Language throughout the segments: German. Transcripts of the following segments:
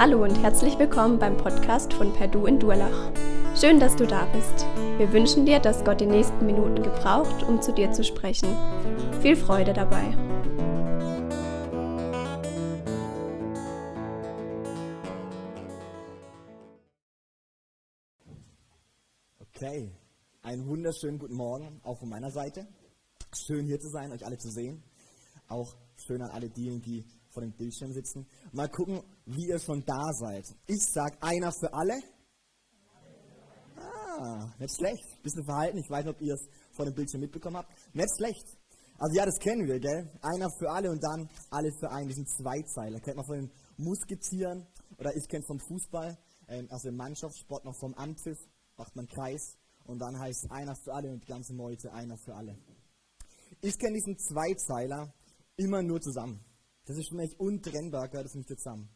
Hallo und herzlich willkommen beim Podcast von Perdu in Durlach. Schön, dass du da bist. Wir wünschen dir, dass Gott die nächsten Minuten gebraucht, um zu dir zu sprechen. Viel Freude dabei. Okay, einen wunderschönen guten Morgen auch von meiner Seite. Schön hier zu sein, euch alle zu sehen. Auch schön an alle diejenigen, die vor dem Bildschirm sitzen. Mal gucken, wie ihr schon da seid. Ich sag einer für alle. Ah, nicht schlecht. Bisschen verhalten. Ich weiß nicht, ob ihr es vor dem Bildschirm mitbekommen habt. Nicht schlecht. Also ja, das kennen wir, gell? Einer für alle und dann alle für einen. Diesen Zweizeiler. Kennt man von den Musketieren oder ich kenne vom Fußball. Ähm, also im Mannschaftssport noch vom Anpfiff. Macht man Kreis und dann heißt es einer für alle und die ganze Meute einer für alle. Ich kenne diesen Zweizeiler immer nur zusammen. Das ist für mich untrennbar, gehört das nicht zusammen.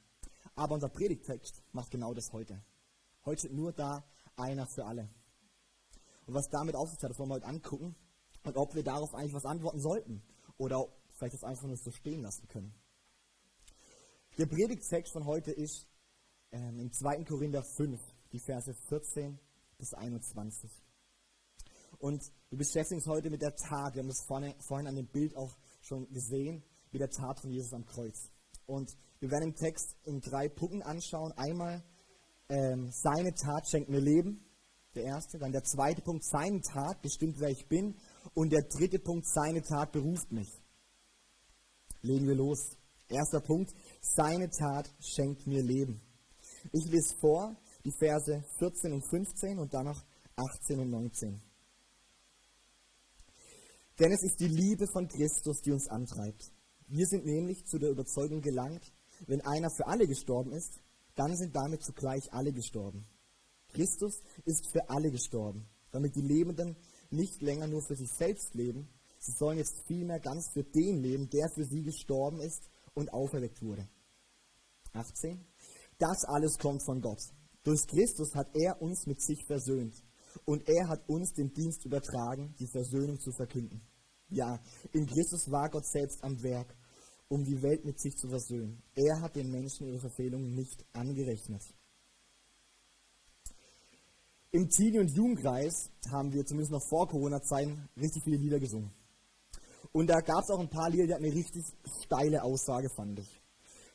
Aber unser Predigtext macht genau das heute. Heute steht nur da einer für alle. Und was damit auf sich hat, das wollen wir heute angucken. Und ob wir darauf eigentlich was antworten sollten. Oder vielleicht das einfach nur so stehen lassen können. Der Predigtext von heute ist ähm, im 2. Korinther 5, die Verse 14 bis 21. Und wir beschäftigen uns heute mit der Tat. Wir haben das vorne, vorhin an dem Bild auch schon gesehen wie der Tat von Jesus am Kreuz. Und wir werden den Text in drei Punkten anschauen. Einmal, ähm, seine Tat schenkt mir Leben, der erste. Dann der zweite Punkt, seine Tat bestimmt, wer ich bin. Und der dritte Punkt, seine Tat beruft mich. Legen wir los. Erster Punkt, seine Tat schenkt mir Leben. Ich lese vor die Verse 14 und 15 und dann noch 18 und 19. Denn es ist die Liebe von Christus, die uns antreibt. Wir sind nämlich zu der Überzeugung gelangt, wenn einer für alle gestorben ist, dann sind damit zugleich alle gestorben. Christus ist für alle gestorben, damit die Lebenden nicht länger nur für sich selbst leben, sie sollen jetzt vielmehr ganz für den leben, der für sie gestorben ist und auferweckt wurde. 18. Das alles kommt von Gott. Durch Christus hat er uns mit sich versöhnt und er hat uns den Dienst übertragen, die Versöhnung zu verkünden. Ja, in Christus war Gott selbst am Werk, um die Welt mit sich zu versöhnen. Er hat den Menschen ihre Verfehlungen nicht angerechnet. Im Teenie- und Jugendkreis haben wir zumindest noch vor Corona-Zeiten richtig viele Lieder gesungen. Und da gab es auch ein paar Lieder, die hatten eine richtig steile Aussage, fand ich.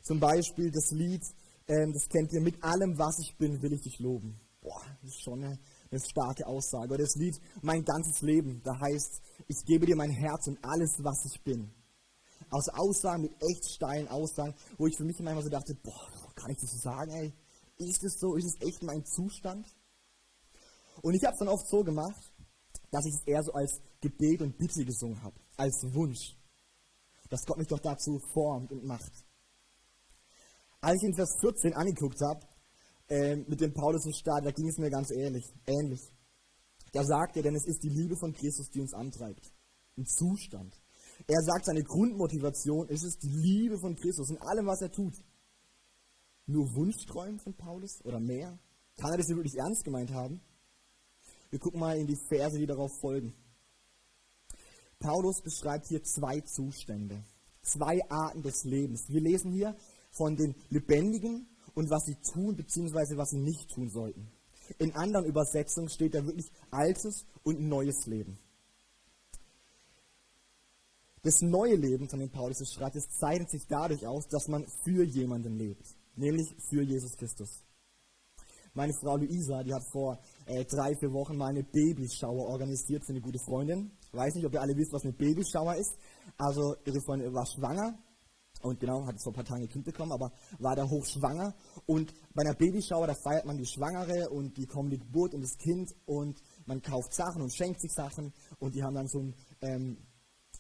Zum Beispiel das Lied, ähm, das kennt ihr, mit allem, was ich bin, will ich dich loben. Boah, das ist schon eine, eine starke Aussage. Oder das Lied, mein ganzes Leben, da heißt, ich gebe dir mein Herz und alles, was ich bin aus Aussagen mit echt steilen Aussagen, wo ich für mich manchmal so dachte, boah, kann ich das so sagen, ey? Ist es so? Ist es echt mein Zustand? Und ich habe es dann oft so gemacht, dass ich es eher so als Gebet und Bitte gesungen habe, als Wunsch, dass Gott mich doch dazu formt und macht. Als ich in Vers 14 angeguckt habe, äh, mit dem Paulus im Staat, da ging es mir ganz ähnlich. ähnlich. Da sagt er, denn es ist die Liebe von Christus, die uns antreibt. Ein Zustand. Er sagt, seine Grundmotivation ist es die Liebe von Christus in allem, was er tut. Nur Wunschträumen von Paulus oder mehr? Kann er das wirklich ernst gemeint haben? Wir gucken mal in die Verse, die darauf folgen. Paulus beschreibt hier zwei Zustände, zwei Arten des Lebens. Wir lesen hier von den Lebendigen und was sie tun bzw. was sie nicht tun sollten. In anderen Übersetzungen steht da wirklich altes und neues Leben. Das neue Leben, von dem Paulus schreibt, es zeichnet sich dadurch aus, dass man für jemanden lebt, nämlich für Jesus Christus. Meine Frau Luisa, die hat vor äh, drei, vier Wochen mal eine Babyschauer organisiert für eine gute Freundin. Ich weiß nicht, ob ihr alle wisst, was eine Babyschauer ist. Also ihre Freundin war schwanger und genau, hat vor ein paar Tagen ein Kind bekommen, aber war da hochschwanger. Und bei einer Babyschauer, da feiert man die Schwangere und die kommende Geburt und das Kind und man kauft Sachen und schenkt sich Sachen und die haben dann so ein ähm,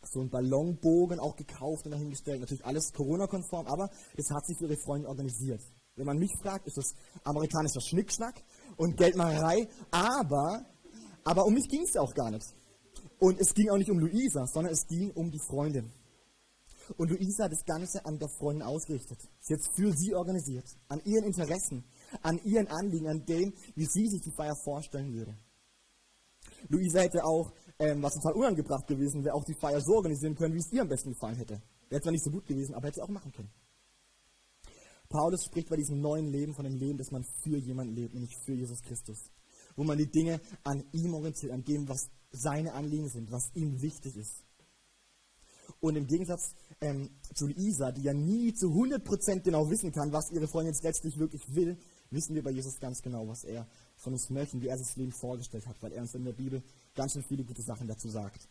so einen Ballonbogen auch gekauft und dahingestellt. Natürlich alles Corona-konform, aber das hat sich für ihre Freunde organisiert. Wenn man mich fragt, ist das amerikanischer Schnickschnack und Geldmacherei, aber, aber um mich ging es ja auch gar nicht. Und es ging auch nicht um Luisa, sondern es ging um die Freundin. Und Luisa hat das Ganze an der Freundin ausgerichtet. Sie hat es für sie organisiert, an ihren Interessen, an ihren Anliegen, an dem, wie sie sich die Feier vorstellen würde. Luisa hätte auch ähm, was total unangebracht gewesen wäre, auch die Feier so organisieren können, wie es ihr am besten gefallen hätte. Wäre zwar nicht so gut gewesen, aber hätte sie auch machen können. Paulus spricht bei diesem neuen Leben von dem Leben, dass man für jemanden lebt, nämlich für Jesus Christus. Wo man die Dinge an ihm orientiert, an dem, was seine Anliegen sind, was ihm wichtig ist. Und im Gegensatz ähm, zu Isa, die ja nie zu 100% genau wissen kann, was ihre Freundin jetzt letztlich wirklich will, wissen wir bei Jesus ganz genau, was er von uns möchte wie er sich das Leben vorgestellt hat, weil er uns in der Bibel ganz schön viele gute Sachen dazu sagt.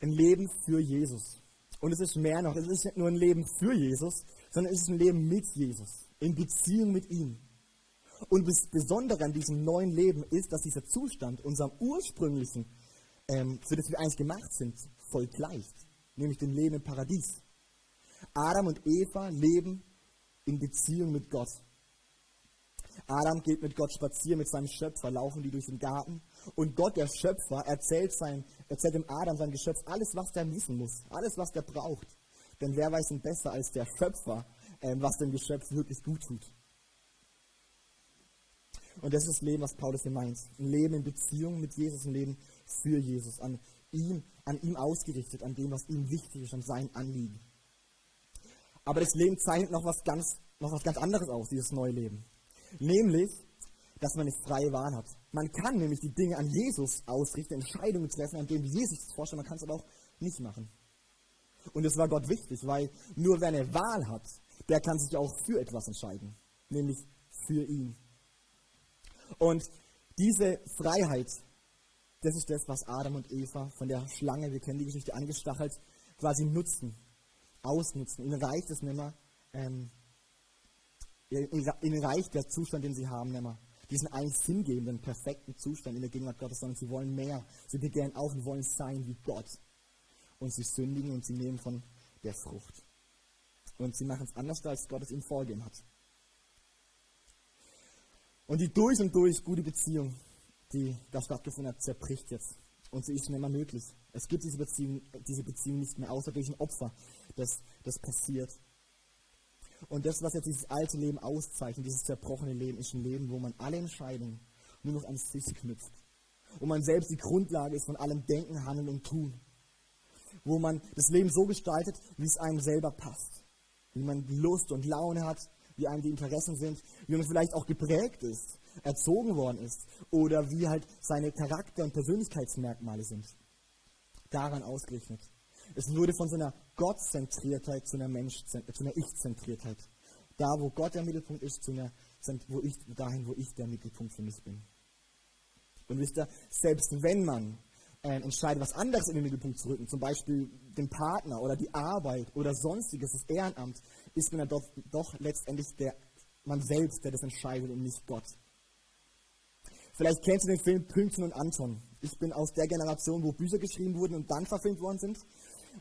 Ein Leben für Jesus. Und es ist mehr noch, es ist nicht nur ein Leben für Jesus, sondern es ist ein Leben mit Jesus, in Beziehung mit ihm. Und das Besondere an diesem neuen Leben ist, dass dieser Zustand unserem ursprünglichen, ähm, für das wir eigentlich gemacht sind, voll gleicht, nämlich dem Leben im Paradies. Adam und Eva leben in Beziehung mit Gott. Adam geht mit Gott spazieren, mit seinem Schöpfer, laufen die durch den Garten. Und Gott, der Schöpfer, erzählt, sein, erzählt dem Adam, sein Geschöpf, alles, was der wissen muss, alles, was der braucht. Denn wer weiß denn besser als der Schöpfer, ähm, was dem Geschöpf wirklich gut tut. Und das ist das Leben, was Paulus hier meint. Ein Leben in Beziehung mit Jesus, ein Leben für Jesus, an ihm, an ihm ausgerichtet, an dem, was ihm wichtig ist, an sein Anliegen. Aber das Leben zeichnet noch was ganz, noch was ganz anderes aus, dieses neue Leben. Nämlich, dass man eine freie Wahl hat. Man kann nämlich die Dinge an Jesus ausrichten, Entscheidungen treffen, an denen Jesus das vorstellt, man kann es aber auch nicht machen. Und es war Gott wichtig, weil nur wer eine Wahl hat, der kann sich auch für etwas entscheiden, nämlich für ihn. Und diese Freiheit, das ist das, was Adam und Eva von der Schlange, wir kennen die Geschichte, angestachelt, quasi nutzen, ausnutzen. Ihnen reicht es nicht mehr, ähm, ihnen reicht der Zustand, den sie haben, nicht mehr. Diesen eigentlich sinngebenden, perfekten Zustand in der Gegenwart Gottes, sondern sie wollen mehr. Sie begehren auf und wollen sein wie Gott. Und sie sündigen und sie nehmen von der Frucht. Und sie machen es anders, als Gott es ihnen vorgegeben hat. Und die durch und durch gute Beziehung, die da stattgefunden hat, zerbricht jetzt. Und sie ist nicht mehr möglich. Es gibt diese Beziehung, diese Beziehung nicht mehr, außer durch ein Opfer, das, das passiert. Und das, was jetzt dieses alte Leben auszeichnet, dieses zerbrochene Leben, ist ein Leben, wo man alle Entscheidungen nur noch an sich knüpft. Wo man selbst die Grundlage ist von allem Denken, Handeln und Tun. Wo man das Leben so gestaltet, wie es einem selber passt. Wie man Lust und Laune hat, wie einem die Interessen sind, wie man vielleicht auch geprägt ist, erzogen worden ist oder wie halt seine Charakter- und Persönlichkeitsmerkmale sind. Daran ausgerichtet. Es wurde von so einer Gottzentriertheit zu einer, Mensch, zu einer Ich-Zentriertheit. Da, wo Gott der Mittelpunkt ist, zu einer, wo ich, dahin, wo ich der Mittelpunkt für mich bin. Und wisst ihr, selbst wenn man äh, entscheidet, was anderes in den Mittelpunkt zu rücken, zum Beispiel den Partner oder die Arbeit oder sonstiges, das Ehrenamt, ist man dann doch, doch letztendlich der, man selbst, der das entscheidet und nicht Gott. Vielleicht kennst du den Film Pünktchen und Anton. Ich bin aus der Generation, wo Bücher geschrieben wurden und dann verfilmt worden sind.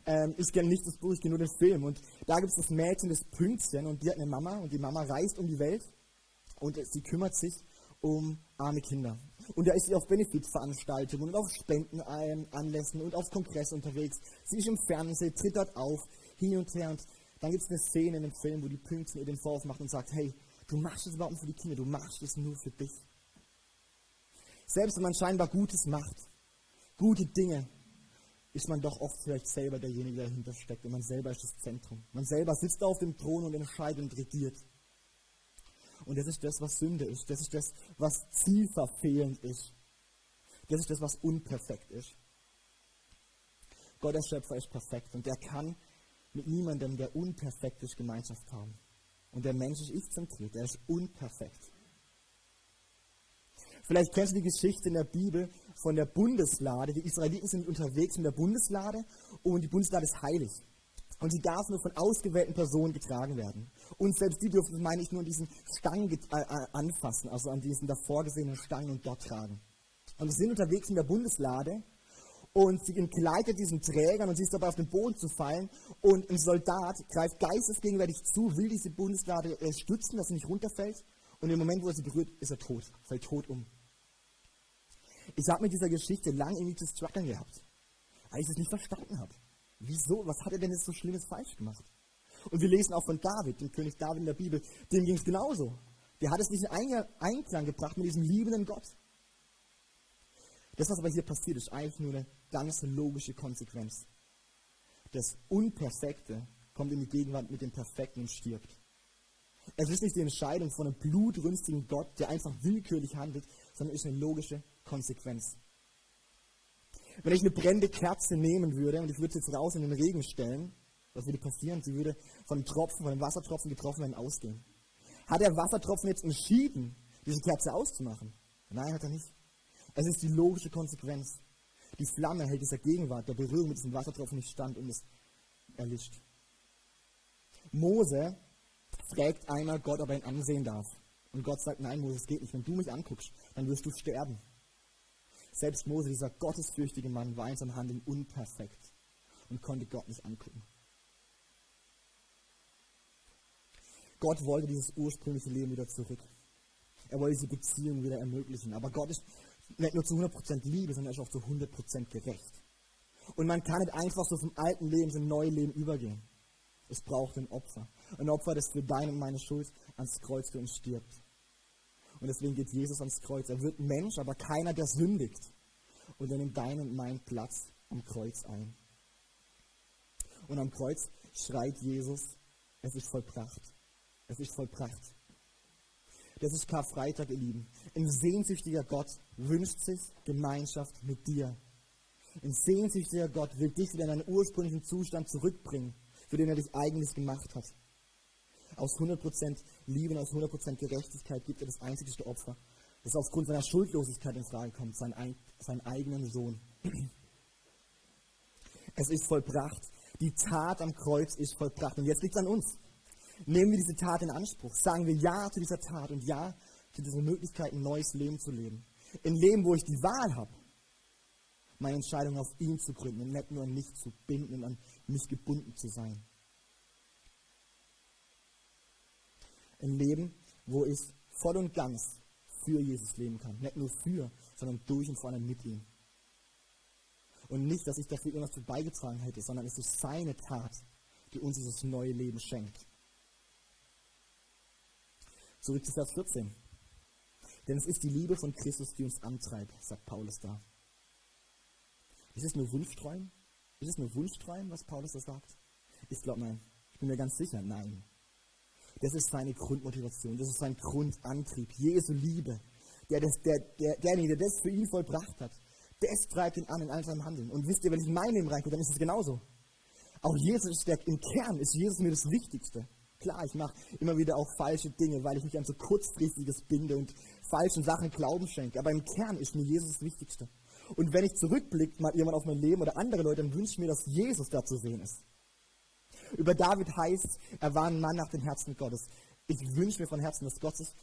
Ähm, ich kenne nicht das Buch, ich kenne nur den Film. Und da gibt es das Mädchen, das Pünktchen, und die hat eine Mama und die Mama reist um die Welt und sie kümmert sich um arme Kinder. Und da ist sie auf Benefizveranstaltungen und auf Spendenanlässen und auf Kongress unterwegs. Sie ist im Fernsehen, tritt dort auf, hin und her. Und dann gibt es eine Szene in dem Film, wo die Pünktchen ihr den Vorwurf macht und sagt, hey, du machst es überhaupt nicht für die Kinder, du machst es nur für dich. Selbst wenn man scheinbar Gutes macht, gute Dinge, ist man doch oft vielleicht selber derjenige, der dahinter steckt. Und man selber ist das Zentrum. Man selber sitzt auf dem Thron und entscheidet und regiert. Und das ist das, was Sünde ist. Das ist das, was zielverfehlend ist. Das ist das, was unperfekt ist. Gott, der Schöpfer, ist perfekt und der kann mit niemandem, der unperfekt ist, Gemeinschaft haben. Und der Mensch ist ich-zentriert, der ist unperfekt. Vielleicht kennst du die Geschichte in der Bibel von der Bundeslade. Die Israeliten sind unterwegs mit der Bundeslade und die Bundeslade ist heilig. Und sie darf nur von ausgewählten Personen getragen werden. Und selbst die dürfen, meine ich, nur an diesen Stangen äh, äh, anfassen, also an diesen davor gesehenen Stangen und dort tragen. Und sie sind unterwegs in der Bundeslade und sie entgleitet diesen Trägern und sie ist dabei auf den Boden zu fallen und ein Soldat greift geistesgegenwärtig zu, will diese Bundeslade äh, stützen, dass sie nicht runterfällt und im Moment, wo er sie berührt, ist er tot, fällt tot um. Ich habe mit dieser Geschichte lange irgendwie zu strugglen gehabt, weil ich es nicht verstanden habe. Wieso? Was hat er denn jetzt so Schlimmes falsch gemacht? Und wir lesen auch von David, dem König David in der Bibel, dem ging es genauso. Der hat es nicht in Einklang gebracht mit diesem liebenden Gott. Das, was aber hier passiert, ist eigentlich nur eine ganz logische Konsequenz. Das Unperfekte kommt in die Gegenwart mit dem Perfekten und stirbt. Es ist nicht die Entscheidung von einem blutrünstigen Gott, der einfach willkürlich handelt, sondern es ist eine logische Konsequenz. Wenn ich eine brennende Kerze nehmen würde und ich würde sie jetzt raus in den Regen stellen, was würde passieren? Sie würde von einem Tropfen, von einem Wassertropfen getroffen werden, ausgehen. Hat der Wassertropfen jetzt entschieden, diese Kerze auszumachen? Nein, hat er nicht. Es ist die logische Konsequenz. Die Flamme hält dieser Gegenwart, der Berührung mit diesem Wassertropfen nicht stand und es erlischt. Mose fragt einmal Gott, ob er ihn ansehen darf. Und Gott sagt, nein, Mose, es geht nicht. Wenn du mich anguckst, dann wirst du sterben. Selbst Mose, dieser gottesfürchtige Mann, war in seinem Handeln unperfekt und konnte Gott nicht angucken. Gott wollte dieses ursprüngliche Leben wieder zurück. Er wollte diese Beziehung wieder ermöglichen. Aber Gott ist nicht nur zu 100% Liebe, sondern er ist auch zu 100% gerecht. Und man kann nicht einfach so vom alten Leben zum neuen Leben übergehen. Es braucht ein Opfer. Ein Opfer, das für deine und meine Schuld ans Kreuz geht und stirbt. Und deswegen geht Jesus ans Kreuz. Er wird Mensch, aber keiner, der sündigt. Und er nimmt deinen und meinen Platz am Kreuz ein. Und am Kreuz schreit Jesus, es ist vollbracht. Es ist vollbracht. Das ist Karfreitag, ihr Lieben. Ein sehnsüchtiger Gott wünscht sich Gemeinschaft mit dir. Ein sehnsüchtiger Gott will dich wieder in deinen ursprünglichen Zustand zurückbringen, für den er dich eigentlich gemacht hat. Aus 100% Liebe und aus 100% Gerechtigkeit gibt er das einzigste Opfer, das aufgrund seiner Schuldlosigkeit in Frage kommt, seinen, seinen eigenen Sohn. Es ist vollbracht. Die Tat am Kreuz ist vollbracht. Und jetzt liegt es an uns. Nehmen wir diese Tat in Anspruch. Sagen wir Ja zu dieser Tat und Ja zu dieser Möglichkeit, ein neues Leben zu leben. Ein Leben, wo ich die Wahl habe, meine Entscheidung auf ihn zu gründen und nicht nur an mich zu binden und an mich gebunden zu sein. Ein Leben, wo ich voll und ganz für Jesus leben kann. Nicht nur für, sondern durch und vor allem mit ihm. Und nicht, dass ich dafür irgendwas beigetragen hätte, sondern es ist seine Tat, die uns dieses neue Leben schenkt. Zurück zu Vers 14. Denn es ist die Liebe von Christus, die uns antreibt, sagt Paulus da. Ist es nur Wunschträumen? Ist es nur Wunschträumen, was Paulus da sagt? Ich glaube, nein. Ich bin mir ganz sicher, nein. Das ist seine Grundmotivation, das ist sein Grundantrieb. Jesu Liebe. Der, das, der, der, derjenige, der das für ihn vollbracht hat, das treibt ihn an in all seinem Handeln. Und wisst ihr, wenn ich in mein Leben reingucke, dann ist es genauso. Auch Jesus ist der, im Kern ist Jesus mir das Wichtigste. Klar, ich mache immer wieder auch falsche Dinge, weil ich mich an so kurzfristiges binde und falschen Sachen Glauben schenke. Aber im Kern ist mir Jesus das Wichtigste. Und wenn ich zurückblicke, mal jemand auf mein Leben oder andere Leute, dann wünsche ich mir, dass Jesus da zu sehen ist. Über David heißt, er war ein Mann nach dem Herzen Gottes. Ich wünsche mir von Herzen, dass Gott sich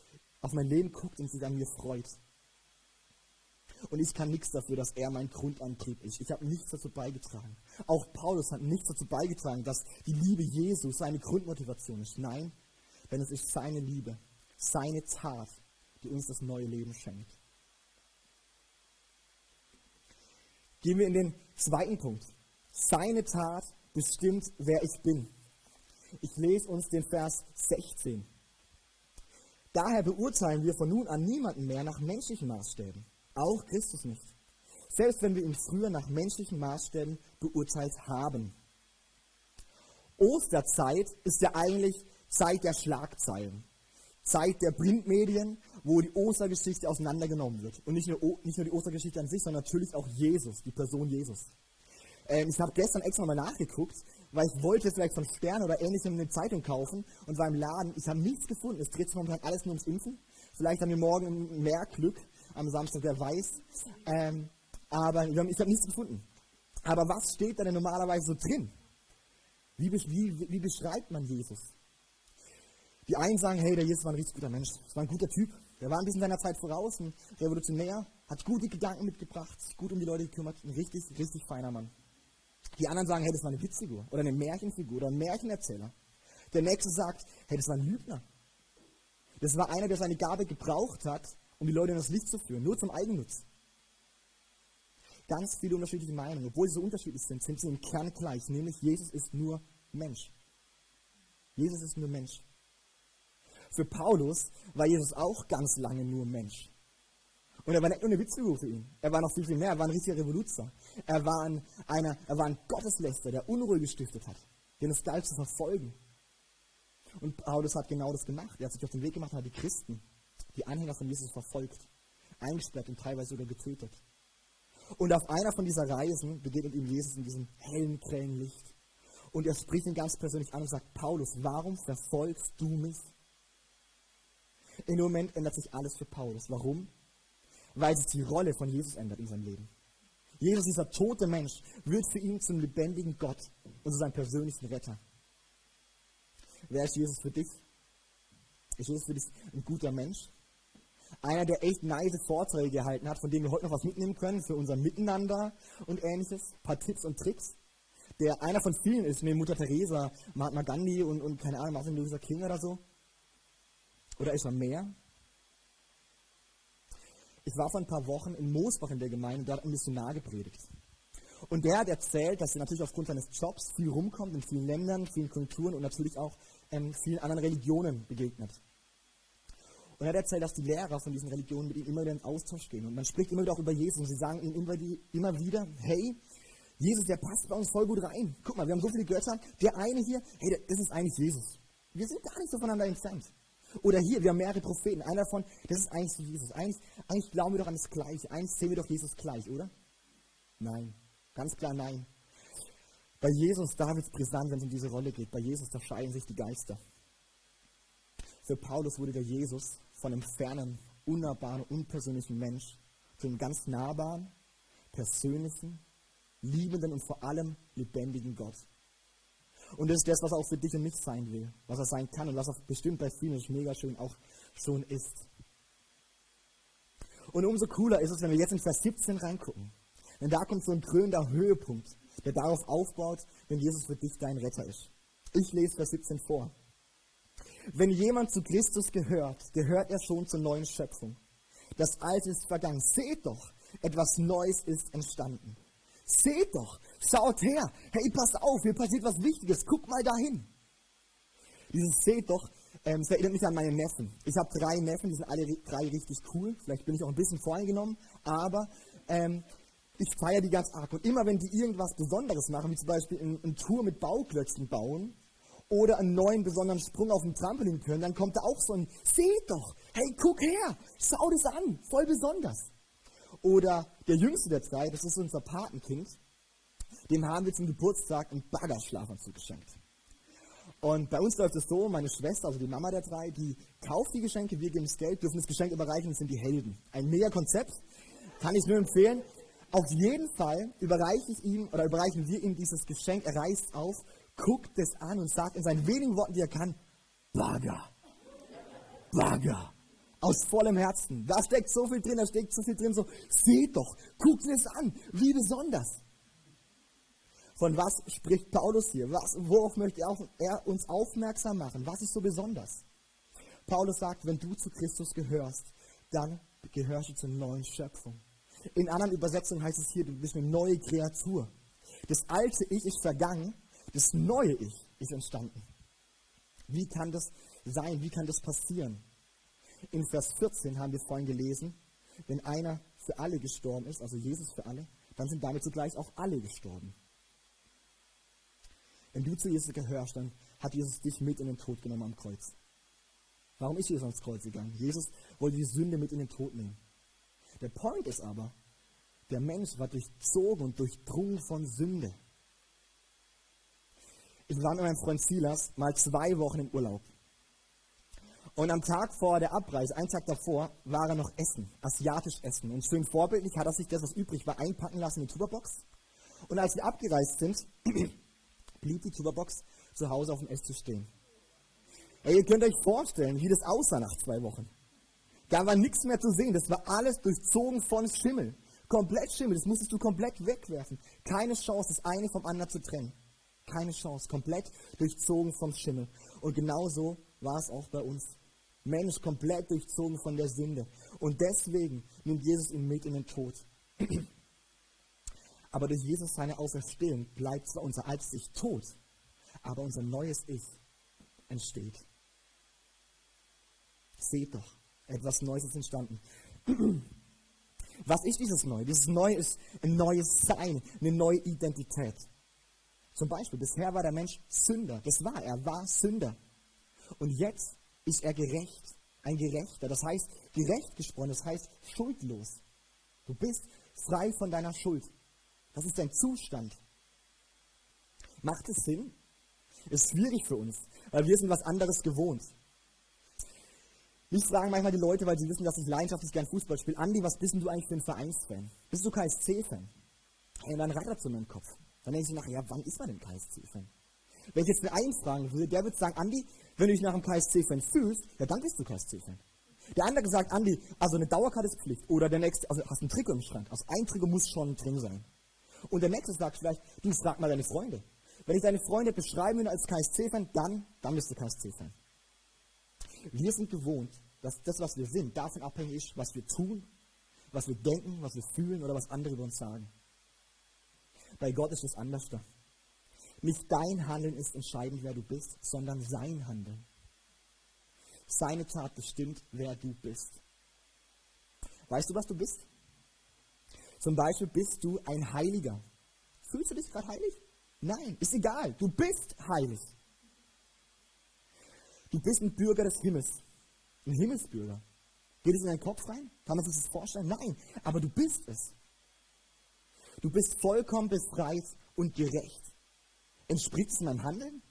auf mein Leben guckt und sich an mir freut. Und ich kann nichts dafür, dass er mein Grundantrieb ist. Ich habe nichts dazu beigetragen. Auch Paulus hat nichts dazu beigetragen, dass die Liebe Jesu seine Grundmotivation ist. Nein, denn es ist seine Liebe, seine Tat, die uns das neue Leben schenkt. Gehen wir in den zweiten Punkt. Seine Tat bestimmt, wer ich bin. Ich lese uns den Vers 16. Daher beurteilen wir von nun an niemanden mehr nach menschlichen Maßstäben. Auch Christus nicht. Selbst wenn wir ihn früher nach menschlichen Maßstäben beurteilt haben. Osterzeit ist ja eigentlich Zeit der Schlagzeilen. Zeit der Printmedien, wo die Ostergeschichte auseinandergenommen wird. Und nicht nur, nicht nur die Ostergeschichte an sich, sondern natürlich auch Jesus, die Person Jesus. Ähm, ich habe gestern extra mal nachgeguckt, weil ich wollte vielleicht von Stern oder ähnlichem eine Zeitung kaufen und war im Laden. Ich habe nichts gefunden. Es dreht sich momentan alles nur ums Impfen. Vielleicht haben wir morgen mehr Glück am Samstag, wer weiß. Ähm, aber ich habe nichts gefunden. Aber was steht da denn normalerweise so drin? Wie, wie, wie beschreibt man Jesus? Die einen sagen, hey, der Jesus war ein richtig guter Mensch. Das war ein guter Typ. Der war ein bisschen seiner Zeit voraus, ein Revolutionär, hat gute Gedanken mitgebracht, gut um die Leute gekümmert. Ein richtig, richtig feiner Mann. Die anderen sagen, hey, das war eine Witzfigur oder eine Märchenfigur oder ein Märchenerzähler. Der nächste sagt, hey, das war ein Lügner. Das war einer, der seine Gabe gebraucht hat, um die Leute in das Licht zu führen, nur zum Eigennutz. Ganz viele unterschiedliche Meinungen. Obwohl sie so unterschiedlich sind, sind sie im Kern gleich, nämlich Jesus ist nur Mensch. Jesus ist nur Mensch. Für Paulus war Jesus auch ganz lange nur Mensch. Und er war nicht nur eine Witzfigur für ihn. Er war noch viel, viel mehr. Er war ein richtiger Revoluzer. Er war ein, einer, er war ein Gottesläster, der Unruhe gestiftet hat. denen es galt zu verfolgen. Und Paulus hat genau das gemacht. Er hat sich auf den Weg gemacht und hat die Christen, die Anhänger von Jesus verfolgt, eingesperrt und teilweise sogar getötet. Und auf einer von dieser Reisen begegnet ihm Jesus in diesem hellen, grellen Licht. Und er spricht ihn ganz persönlich an und sagt, Paulus, warum verfolgst du mich? In dem Moment ändert sich alles für Paulus. Warum? Weil sich die Rolle von Jesus ändert in seinem Leben. Jesus, dieser tote Mensch, wird für ihn zum lebendigen Gott und zu seinem persönlichen Retter. Wer ist Jesus für dich? Ist Jesus für dich ein guter Mensch? Einer, der echt nice Vorträge gehalten hat, von denen wir heute noch was mitnehmen können für unser Miteinander und ähnliches. Ein paar Tipps und Tricks. Der einer von vielen ist, neben Mutter Teresa, Mahatma Gandhi und, und keine Ahnung, Martin Luther King oder so. Oder ist er mehr? Ich war vor ein paar Wochen in Moosbach in der Gemeinde hat ein Missionar gepredigt. Und der hat erzählt, dass er natürlich aufgrund seines Jobs viel rumkommt in vielen Ländern, vielen Kulturen und natürlich auch ähm, vielen anderen Religionen begegnet. Und er hat erzählt, dass die Lehrer von diesen Religionen mit ihm immer wieder in Austausch gehen. Und man spricht immer wieder auch über Jesus und sie sagen ihm immer, die, immer wieder, hey, Jesus, der passt bei uns voll gut rein. Guck mal, wir haben so viele Götter. Der eine hier, hey, das ist eigentlich Jesus. Wir sind gar nicht so voneinander entfernt. Oder hier, wir haben mehrere Propheten. Einer davon, das ist eigentlich Jesus. Eigentlich, eigentlich glauben wir doch an das Gleiche. Eigentlich sehen wir doch Jesus gleich, oder? Nein. Ganz klar nein. Bei Jesus, da wird es brisant, wenn es um diese Rolle geht. Bei Jesus, da scheiden sich die Geister. Für Paulus wurde der Jesus von einem fernen, unnahbaren, unpersönlichen Mensch zu einem ganz nahbaren, persönlichen, liebenden und vor allem lebendigen Gott. Und das ist das, was er auch für dich und mich sein will, was er sein kann und was er bestimmt bei vielen mega schön auch schon ist. Und umso cooler ist es, wenn wir jetzt in Vers 17 reingucken. Denn da kommt so ein krönender Höhepunkt, der darauf aufbaut, wenn Jesus für dich dein Retter ist. Ich lese Vers 17 vor. Wenn jemand zu Christus gehört, gehört er schon zur neuen Schöpfung. Das Alte ist vergangen. Seht doch, etwas Neues ist entstanden. Seht doch, schaut her. Hey, pass auf, hier passiert was Wichtiges. Guck mal dahin. Dieses Seht doch, ähm, das erinnert mich an meine Neffen. Ich habe drei Neffen, die sind alle drei richtig cool. Vielleicht bin ich auch ein bisschen voreingenommen, aber ähm, ich feiere die ganz arg. Und immer wenn die irgendwas Besonderes machen, wie zum Beispiel eine Tour mit Bauklötzen bauen oder einen neuen besonderen Sprung auf dem Trampolin können, dann kommt da auch so ein, seht doch, hey, guck her, schau das an, voll besonders. Oder der jüngste der drei, das ist unser Patenkind, dem haben wir zum Geburtstag einen Baggerschlafanzug geschenkt. Und bei uns läuft es so, meine Schwester, also die Mama der drei, die kauft die Geschenke, wir geben das Geld, dürfen das Geschenk überreichen und sind die Helden. Ein mega Konzept, kann ich nur empfehlen. Auf jeden Fall überreiche ich ihm oder überreichen wir ihm dieses Geschenk, er reißt auf, guckt es an und sagt in seinen wenigen Worten, die er kann, Bagger. Bagger aus vollem Herzen. Da steckt so viel drin, da steckt so viel drin, so, seht doch, guckt es an, wie besonders. Von was spricht Paulus hier? Was, worauf möchte er, uns aufmerksam machen? Was ist so besonders? Paulus sagt, wenn du zu Christus gehörst, dann gehörst du zur neuen Schöpfung. In anderen Übersetzungen heißt es hier, du bist eine neue Kreatur. Das alte Ich ist vergangen, das neue Ich ist entstanden. Wie kann das sein? Wie kann das passieren? In Vers 14 haben wir vorhin gelesen, wenn einer für alle gestorben ist, also Jesus für alle, dann sind damit zugleich auch alle gestorben. Wenn du zu Jesus gehörst, dann hat Jesus dich mit in den Tod genommen am Kreuz. Warum ist Jesus ans Kreuz gegangen? Jesus wollte die Sünde mit in den Tod nehmen. Der Point ist aber, der Mensch war durchzogen und durchdrungen von Sünde. Ich war mit meinem Freund Silas mal zwei Wochen im Urlaub. Und am Tag vor der Abreise, einen Tag davor, war er noch essen, asiatisch essen. Und schön vorbildlich hat er sich das, was übrig war, einpacken lassen in die Tupperbox. Und als wir abgereist sind, blieb die Tupperbox zu Hause auf dem Esstisch stehen. Ey, ihr könnt euch vorstellen, wie das aussah nach zwei Wochen. Da war nichts mehr zu sehen. Das war alles durchzogen von Schimmel. Komplett Schimmel. Das musstest du komplett wegwerfen. Keine Chance, das eine vom anderen zu trennen. Keine Chance. Komplett durchzogen vom Schimmel. Und genauso war es auch bei uns. Mensch komplett durchzogen von der Sünde. Und deswegen nimmt Jesus ihn mit in den Tod. Aber durch Jesus seine Auferstehung bleibt zwar unser altes Ich tot, aber unser neues Ich entsteht. Seht doch, etwas Neues ist entstanden. Was ist dieses Neue? Dieses Neue ist ein neues Sein, eine neue Identität. Zum Beispiel, bisher war der Mensch Sünder. Das war er, war Sünder. Und jetzt ist er gerecht, ein Gerechter. Das heißt, gerecht gesprochen, das heißt schuldlos. Du bist frei von deiner Schuld. Das ist dein Zustand. Macht es Sinn? Ist schwierig für uns, weil wir sind was anderes gewohnt. Mich fragen manchmal die Leute, weil sie wissen, dass ich leidenschaftlich gern Fußball spiele. Andi, was bist du eigentlich für ein Vereinsfan? Bist du KSC-Fan? Und dann rattert so in meinem Kopf. Dann denke ich nach, ja, wann ist man denn KSC-Fan? Wenn ich jetzt einen fragen würde, der würde sagen, Andi, wenn du dich nach einem KSC-Fan fühlst, ja, dann bist du KSC-Fan. Der andere sagt, Andi, also eine Dauerkarte ist Pflicht. Oder der nächste, also hast ein Trikot im Schrank. Also ein Trikot muss schon drin sein. Und der nächste sagt vielleicht, du frag mal deine Freunde. Wenn ich deine Freunde beschreiben würde als KSC-Fan, dann, dann bist du KSC-Fan. Wir sind gewohnt, dass das, was wir sind, davon abhängig ist, was wir tun, was wir denken, was wir fühlen oder was andere über uns sagen. Bei Gott ist es anders da. Nicht dein Handeln ist entscheidend, wer du bist, sondern sein Handeln. Seine Tat bestimmt, wer du bist. Weißt du, was du bist? Zum Beispiel bist du ein Heiliger. Fühlst du dich gerade heilig? Nein, ist egal. Du bist heilig. Du bist ein Bürger des Himmels. Ein Himmelsbürger. Geht es in deinen Kopf rein? Kann man sich das vorstellen? Nein, aber du bist es. Du bist vollkommen befreit und gerecht. Entspricht es meinem Handeln?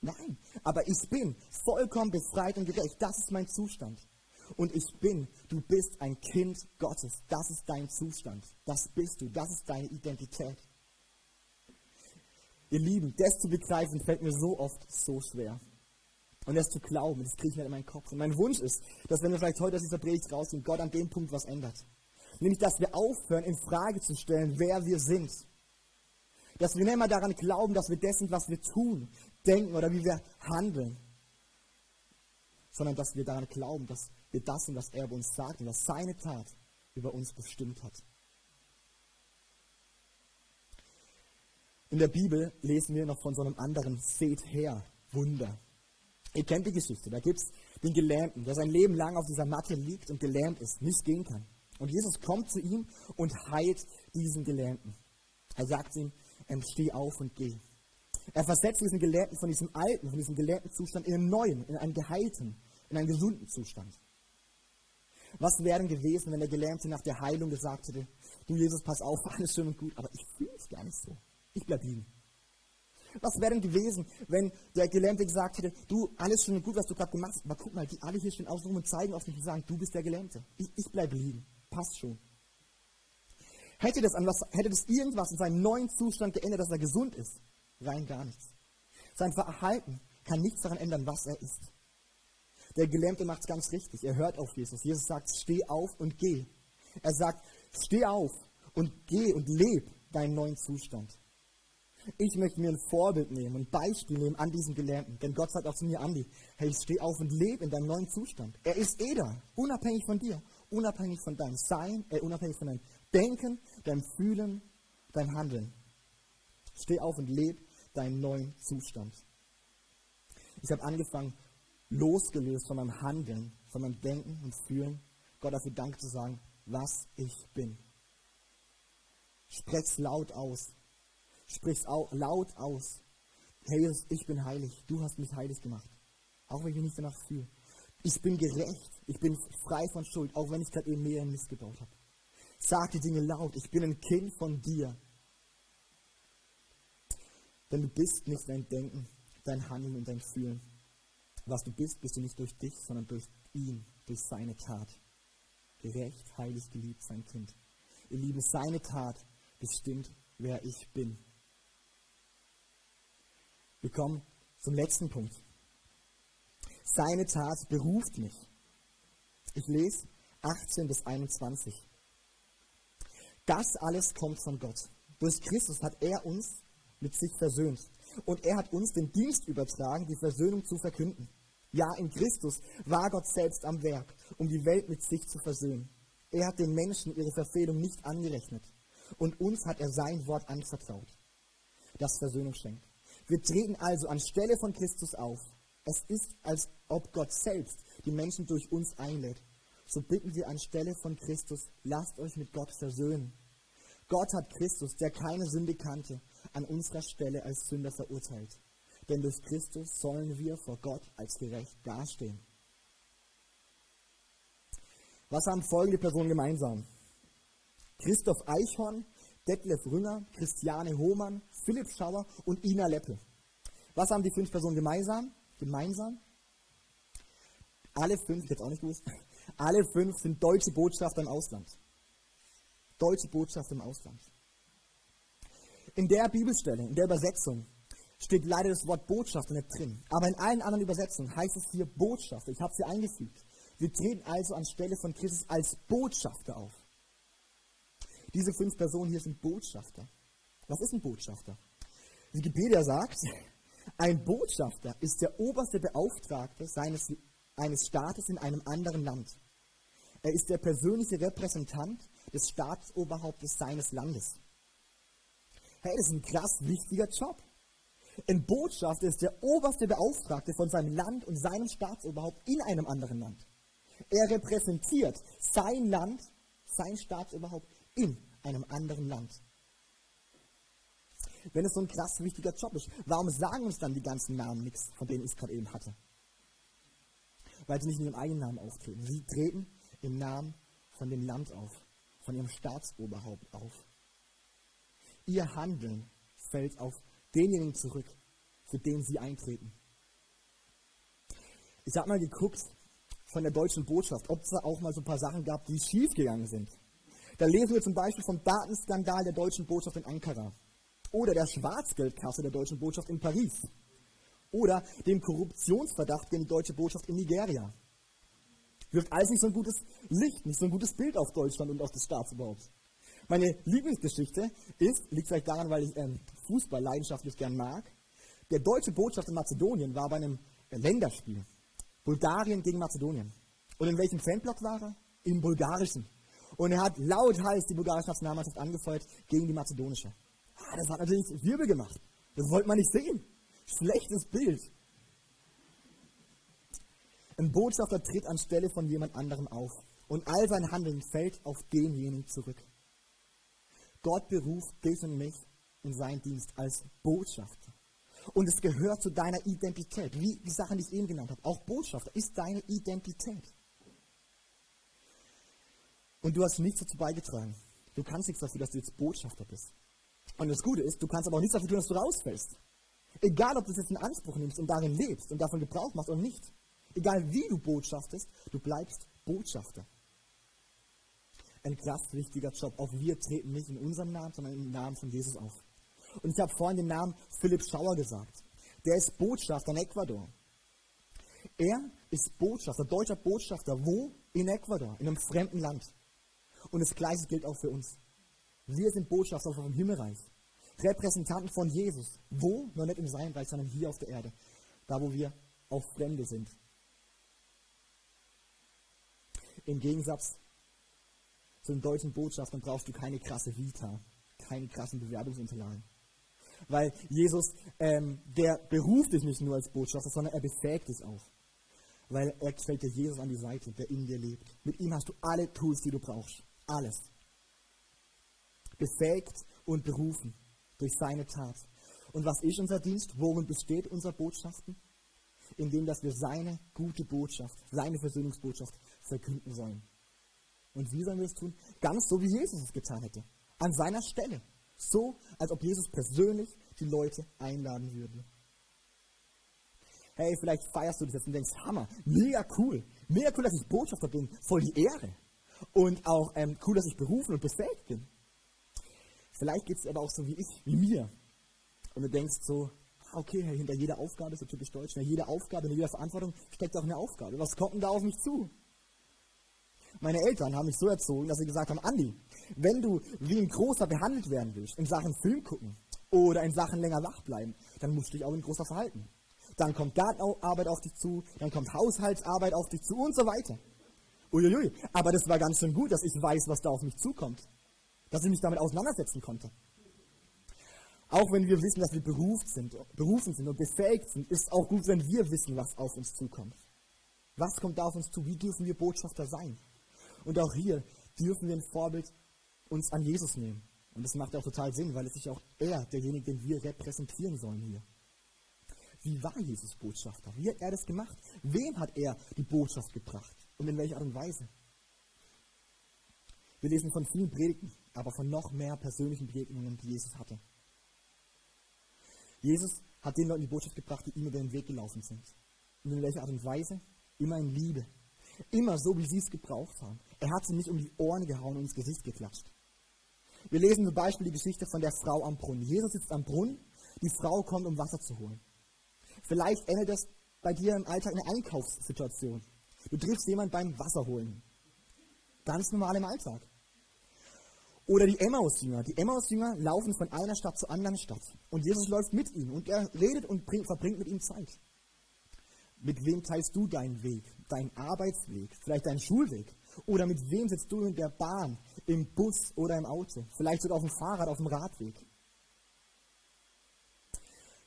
Nein, aber ich bin vollkommen befreit und gerecht. Das ist mein Zustand. Und ich bin, du bist ein Kind Gottes. Das ist dein Zustand. Das bist du. Das ist deine Identität. Ihr Lieben, das zu begreifen fällt mir so oft so schwer. Und das zu glauben, das kriege ich nicht in meinen Kopf. Und mein Wunsch ist, dass wenn wir vielleicht heute aus dieser Predigt rausgehen, Gott an dem Punkt was ändert. Nämlich, dass wir aufhören, in Frage zu stellen, wer wir sind. Dass wir nicht mehr daran glauben, dass wir dessen, was wir tun, denken oder wie wir handeln. Sondern dass wir daran glauben, dass wir das sind, was er über uns sagt und was seine Tat über uns bestimmt hat. In der Bibel lesen wir noch von so einem anderen Seht her Wunder. Ihr kennt die Geschichte. Da gibt es den Gelähmten, der sein Leben lang auf dieser Matte liegt und gelähmt ist, nicht gehen kann. Und Jesus kommt zu ihm und heilt diesen Gelähmten. Er sagt ihm, ähm, steh auf und geh. Er versetzt diesen Gelähmten von diesem alten, von diesem gelähmten Zustand in einen neuen, in einen geheilten, in einen gesunden Zustand. Was wäre denn gewesen, wenn der Gelähmte nach der Heilung gesagt hätte, du Jesus, pass auf, alles schön und gut, aber ich fühle es gar nicht so. Ich bleib liegen. Was wäre denn gewesen, wenn der Gelähmte gesagt hätte, du, alles schön und gut, was du gerade gemacht hast, aber guck mal, die alle hier stehen außen rum und zeigen auf mich und sagen, du bist der Gelähmte. Ich, ich bleibe liegen passt schon. Hätte das, an was, hätte das irgendwas in seinem neuen Zustand geändert, dass er gesund ist? Rein gar nichts. Sein Verhalten kann nichts daran ändern, was er ist. Der Gelähmte macht es ganz richtig. Er hört auf Jesus. Jesus sagt, steh auf und geh. Er sagt, steh auf und geh und leb deinen neuen Zustand. Ich möchte mir ein Vorbild nehmen, ein Beispiel nehmen an diesem Gelähmten. Denn Gott sagt auch zu mir, Andi, hey, steh auf und leb in deinem neuen Zustand. Er ist eh da, unabhängig von dir unabhängig von deinem Sein, äh, unabhängig von deinem Denken, deinem Fühlen, deinem Handeln. Steh auf und lebe deinen neuen Zustand. Ich habe angefangen, losgelöst von meinem Handeln, von meinem Denken und Fühlen, Gott dafür Dank zu sagen, was ich bin. Sprech's laut aus. Sprich's au laut aus. Herr Jesus, ich bin heilig. Du hast mich heilig gemacht. Auch wenn ich mich nicht danach fühle. Ich bin gerecht. Ich bin frei von Schuld, auch wenn ich gerade eben mehr Mist gebaut habe. Sag die Dinge laut. Ich bin ein Kind von dir. Denn du bist nicht dein Denken, dein Handeln und dein Fühlen. Was du bist, bist du nicht durch dich, sondern durch ihn, durch seine Tat. Gerecht, heilig, geliebt, sein Kind. Ihr Lieben, seine Tat bestimmt, wer ich bin. Wir kommen zum letzten Punkt. Seine Tat beruft mich. Ich lese 18 bis 21. Das alles kommt von Gott. Durch Christus hat er uns mit sich versöhnt. Und er hat uns den Dienst übertragen, die Versöhnung zu verkünden. Ja, in Christus war Gott selbst am Werk, um die Welt mit sich zu versöhnen. Er hat den Menschen ihre Verfehlung nicht angerechnet. Und uns hat er sein Wort anvertraut, das Versöhnung schenkt. Wir treten also anstelle von Christus auf es ist, als ob Gott selbst die Menschen durch uns einlädt. So bitten wir anstelle von Christus, lasst euch mit Gott versöhnen. Gott hat Christus, der keine Sünde kannte, an unserer Stelle als Sünder verurteilt. Denn durch Christus sollen wir vor Gott als gerecht dastehen. Was haben folgende Personen gemeinsam? Christoph Eichhorn, Detlef Rünger, Christiane Hohmann, Philipp Schauer und Ina Leppe. Was haben die fünf Personen gemeinsam? Gemeinsam? Alle fünf, ich hätte auch nicht gewusst, alle fünf sind deutsche Botschafter im Ausland. Deutsche Botschafter im Ausland. In der Bibelstelle, in der Übersetzung, steht leider das Wort Botschafter nicht drin. Aber in allen anderen Übersetzungen heißt es hier Botschafter. Ich habe sie eingefügt. Wir treten also anstelle von Christus als Botschafter auf. Diese fünf Personen hier sind Botschafter. Was ist ein Botschafter? Wikipedia sagt, ein Botschafter ist der oberste Beauftragte seines, eines Staates in einem anderen Land. Er ist der persönliche Repräsentant des Staatsoberhauptes seines Landes. Hey, das ist ein krass wichtiger Job. Ein Botschafter ist der oberste Beauftragte von seinem Land und seinem Staatsoberhaupt in einem anderen Land. Er repräsentiert sein Land, sein Staatsoberhaupt in einem anderen Land. Wenn es so ein krass wichtiger Job ist, warum sagen uns dann die ganzen Namen nichts, von denen ich es gerade eben hatte? Weil sie nicht in ihrem eigenen Namen auftreten. Sie treten im Namen von dem Land auf, von ihrem Staatsoberhaupt auf. Ihr Handeln fällt auf denjenigen zurück, für den sie eintreten. Ich habe mal geguckt von der deutschen Botschaft, ob es da auch mal so ein paar Sachen gab, die schiefgegangen sind. Da lesen wir zum Beispiel vom Datenskandal der deutschen Botschaft in Ankara oder der Schwarzgeldkasse der deutschen Botschaft in Paris oder dem Korruptionsverdacht gegen die deutsche Botschaft in Nigeria. Wirft alles nicht so ein gutes Licht, nicht so ein gutes Bild auf Deutschland und auf das Staatsoberhaupt. Meine Lieblingsgeschichte ist, liegt vielleicht daran, weil ich ähm, Fußball leidenschaftlich gern mag. Der deutsche Botschafter in Mazedonien war bei einem Länderspiel. Bulgarien gegen Mazedonien. Und in welchem Fanblock war er? Im bulgarischen. Und er hat lauthals die bulgarische Nationalmannschaft angefeuert gegen die mazedonische. Ah, das hat natürlich Wirbel gemacht. Das wollte man nicht sehen. Schlechtes Bild. Ein Botschafter tritt anstelle von jemand anderem auf. Und all sein Handeln fällt auf denjenigen zurück. Gott beruft dich und mich in seinen Dienst als Botschafter. Und es gehört zu deiner Identität, wie die Sachen, die ich eben genannt habe. Auch Botschafter ist deine Identität. Und du hast nichts dazu beigetragen. Du kannst nichts dafür, dass du jetzt Botschafter bist. Und das Gute ist, du kannst aber auch nichts dafür tun, dass du rausfällst. Egal, ob du es jetzt in Anspruch nimmst und darin lebst und davon Gebrauch machst oder nicht. Egal, wie du botschaftest, du bleibst Botschafter ein krass wichtiger Job. Auch wir treten nicht in unserem Namen, sondern im Namen von Jesus auf. Und ich habe vorhin den Namen Philipp Schauer gesagt. Der ist Botschafter in Ecuador. Er ist Botschafter, deutscher Botschafter. Wo? In Ecuador, in einem fremden Land. Und das Gleiche gilt auch für uns. Wir sind Botschafter vom Himmelreich. Repräsentanten von Jesus. Wo? Noch nicht in seinem Reich, sondern hier auf der Erde. Da, wo wir auch Fremde sind. Im Gegensatz zu den deutschen Botschaftern brauchst du keine krasse Vita, keine krassen Bewerbungsunterlagen. Weil Jesus, ähm, der beruft dich nicht nur als Botschafter, sondern er befähigt dich auch. Weil er stellt dir Jesus an die Seite, der in dir lebt. Mit ihm hast du alle Tools, die du brauchst. Alles. Befähigt und berufen durch seine Tat. Und was ist unser Dienst? Worin besteht unser Botschaften? Indem, dass wir seine gute Botschaft, seine Versöhnungsbotschaft verkünden sollen. Und wie sollen wir es tun? Ganz so, wie Jesus es getan hätte. An seiner Stelle. So, als ob Jesus persönlich die Leute einladen würde. Hey, vielleicht feierst du das jetzt und denkst, Hammer, mega cool. Mega cool, dass ich Botschafter bin. Voll die Ehre. Und auch ähm, cool, dass ich berufen und befähigt bin. Vielleicht geht es aber auch so wie ich, wie mir. Und du denkst so, okay, hinter jeder Aufgabe, so typisch deutsch, hinter jeder Aufgabe, hinter jeder Verantwortung steckt auch eine Aufgabe. Was kommt denn da auf mich zu? Meine Eltern haben mich so erzogen, dass sie gesagt haben, Andi, wenn du wie ein Großer behandelt werden willst, in Sachen Film gucken oder in Sachen länger wach bleiben, dann musst du dich auch ein Großer verhalten. Dann kommt Gartenarbeit auf dich zu, dann kommt Haushaltsarbeit auf dich zu und so weiter. Uiuiui, aber das war ganz schön gut, dass ich weiß, was da auf mich zukommt. Dass ich mich damit auseinandersetzen konnte. Auch wenn wir wissen, dass wir berufen sind, berufen sind und befähigt sind, ist auch gut, wenn wir wissen, was auf uns zukommt. Was kommt da auf uns zu? Wie dürfen wir Botschafter sein? Und auch hier dürfen wir ein Vorbild uns an Jesus nehmen. Und das macht auch total Sinn, weil es ist auch er, derjenige, den wir repräsentieren sollen hier. Wie war Jesus Botschafter? Wie hat er das gemacht? Wem hat er die Botschaft gebracht? Und in welcher Art und Weise? Wir lesen von vielen Predigten, aber von noch mehr persönlichen Begegnungen, die Jesus hatte. Jesus hat den Leuten die Botschaft gebracht, die ihm über den Weg gelaufen sind. Und in welcher Art und Weise? Immer in Liebe. Immer so, wie sie es gebraucht haben. Er hat sie nicht um die Ohren gehauen und ins Gesicht geklatscht. Wir lesen zum Beispiel die Geschichte von der Frau am Brunnen. Jesus sitzt am Brunnen, die Frau kommt, um Wasser zu holen. Vielleicht ändert das bei dir im Alltag eine Einkaufssituation. Du triffst jemanden beim Wasserholen. Ganz normal im Alltag. Oder die Emmaus-Jünger. Die Emmaus-Jünger laufen von einer Stadt zur anderen Stadt. Und Jesus läuft mit ihnen und er redet und bringt, verbringt mit ihnen Zeit. Mit wem teilst du deinen Weg? Deinen Arbeitsweg? Vielleicht deinen Schulweg? Oder mit wem sitzt du in der Bahn, im Bus oder im Auto? Vielleicht sogar auf dem Fahrrad, auf dem Radweg?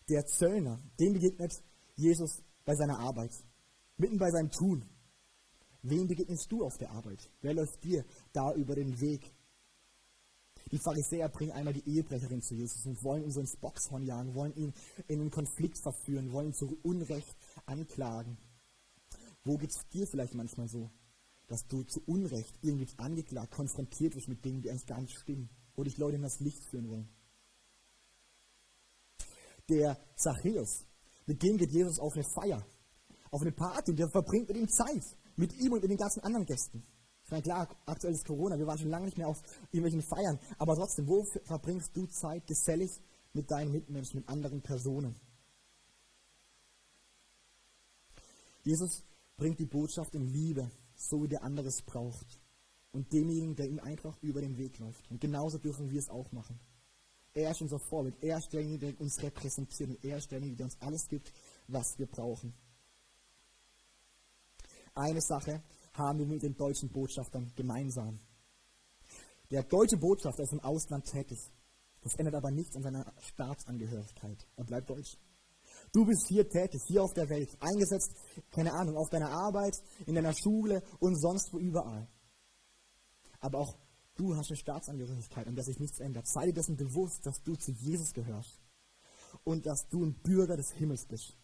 Der Zöllner, dem begegnet Jesus bei seiner Arbeit, mitten bei seinem Tun. Wem begegnest du auf der Arbeit? Wer läuft dir da über den Weg? Die Pharisäer bringen einmal die Ehebrecherin zu Jesus und wollen ihn so ins Boxhorn jagen, wollen ihn in einen Konflikt verführen, wollen ihn zu Unrecht anklagen. Wo geht es dir vielleicht manchmal so, dass du zu Unrecht irgendwie angeklagt, konfrontiert wirst mit Dingen, die eigentlich gar nicht stimmen, wo dich Leute in das Licht führen wollen? Der Zachäus, mit dem geht Jesus auf eine Feier, auf eine Party und der verbringt mit ihm Zeit, mit ihm und mit den ganzen anderen Gästen. Ich meine, klar, aktuell ist Corona, wir waren schon lange nicht mehr auf irgendwelchen Feiern, aber trotzdem, wo verbringst du Zeit gesellig mit deinen Mitmenschen, mit anderen Personen? Jesus bringt die Botschaft in Liebe, so wie der andere es braucht. Und demjenigen, der ihm einfach über den Weg läuft. Und genauso dürfen wir es auch machen. Er ist unser Vorbild. Er ist derjenige, der uns repräsentiert. Und er ist derjenige, der uns alles gibt, was wir brauchen. Eine Sache haben wir mit den deutschen Botschaftern gemeinsam. Der deutsche Botschafter ist im Ausland tätig. Das ändert aber nichts an seiner Staatsangehörigkeit. Er bleibt deutsch. Du bist hier tätig, hier auf der Welt, eingesetzt, keine Ahnung, auf deiner Arbeit, in deiner Schule und sonst wo überall. Aber auch du hast eine Staatsangehörigkeit, an der sich nichts ändert. Sei dir dessen bewusst, dass du zu Jesus gehörst und dass du ein Bürger des Himmels bist.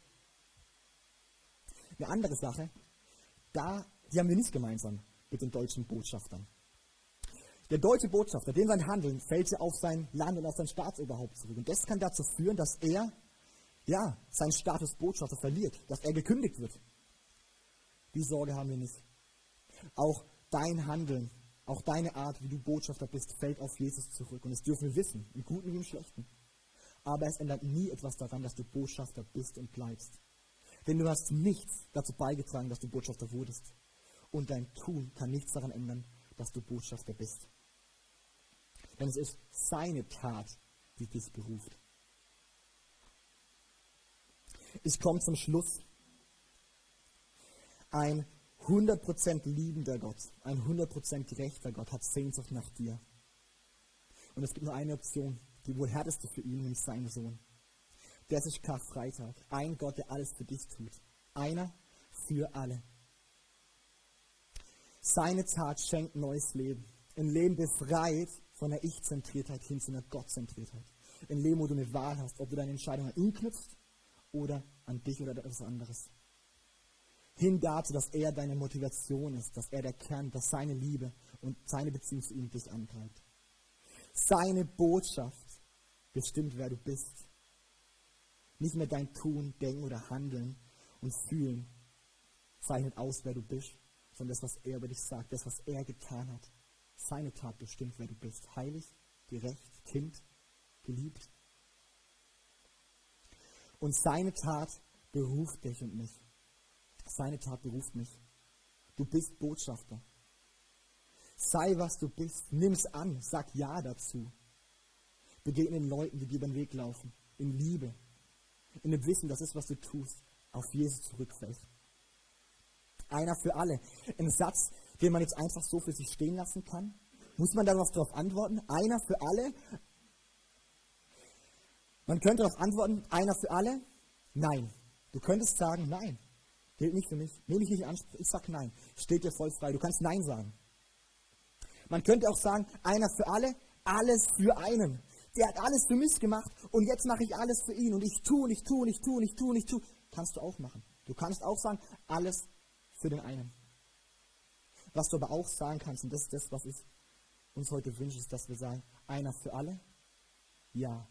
Eine andere Sache, da die haben wir nicht gemeinsam mit den deutschen Botschaftern. Der deutsche Botschafter, dem sein Handeln fällt ja auf sein Land und auf sein Staatsoberhaupt zurück. Und das kann dazu führen, dass er, ja, seinen Status Botschafter verliert, dass er gekündigt wird. Die Sorge haben wir nicht. Auch dein Handeln, auch deine Art, wie du Botschafter bist, fällt auf Jesus zurück. Und das dürfen wir wissen, im Guten wie im Schlechten. Aber es ändert nie etwas daran, dass du Botschafter bist und bleibst. Denn du hast nichts dazu beigetragen, dass du Botschafter wurdest und dein Tun kann nichts daran ändern, dass du Botschafter bist. Denn es ist seine Tat, die dich beruft. Ich komme zum Schluss. Ein 100% liebender Gott, ein 100% gerechter Gott hat Sehnsucht nach dir. Und es gibt nur eine Option, die wohl härteste für ihn, nämlich seinen Sohn. Das ist Karfreitag. Ein Gott, der alles für dich tut. Einer für alle. Seine Tat schenkt neues Leben. Ein Leben befreit von der Ich-Zentriertheit hin zu einer Gott-Zentriertheit. Ein Leben, wo du eine Wahl hast, ob du deine Entscheidung an ihn knüpfst oder an dich oder etwas anderes. Hin dazu, dass er deine Motivation ist, dass er der Kern, dass seine Liebe und seine Beziehung zu ihm dich antreibt. Seine Botschaft bestimmt, wer du bist. Nicht mehr dein Tun, Denken oder Handeln und Fühlen zeichnet aus, wer du bist, sondern das, was er über dich sagt, das, was er getan hat. Seine Tat bestimmt, wer du bist. Heilig, gerecht, Kind, geliebt. Und seine Tat beruft dich und mich. Seine Tat beruft mich. Du bist Botschafter. Sei, was du bist. Nimm es an. Sag Ja dazu. Begegne den Leuten, die dir über den Weg laufen. In Liebe. In dem Wissen, dass das, was du tust, auf Jesus zurückfällt. Einer für alle. Ein Satz, den man jetzt einfach so für sich stehen lassen kann. Muss man darauf antworten? Einer für alle? Man könnte darauf antworten, einer für alle? Nein. Du könntest sagen, nein. Gilt nicht für mich. Nehme ich nicht in Anspruch. Ich sage nein. Steht dir voll frei. Du kannst nein sagen. Man könnte auch sagen, einer für alle, alles für einen. Der hat alles für mich gemacht und jetzt mache ich alles für ihn und ich tue und ich tue und ich tue und ich tue und ich tue. Kannst du auch machen. Du kannst auch sagen, alles für den einen. Was du aber auch sagen kannst, und das ist das, was ich uns heute wünsche, ist, dass wir sagen, einer für alle, ja.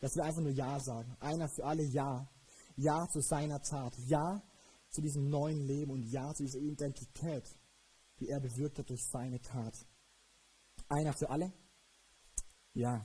Dass wir einfach nur Ja sagen. Einer für alle, ja. Ja zu seiner Tat. Ja zu diesem neuen Leben und Ja zu dieser Identität, die er bewirkt hat durch seine Tat. Einer für alle? Ja.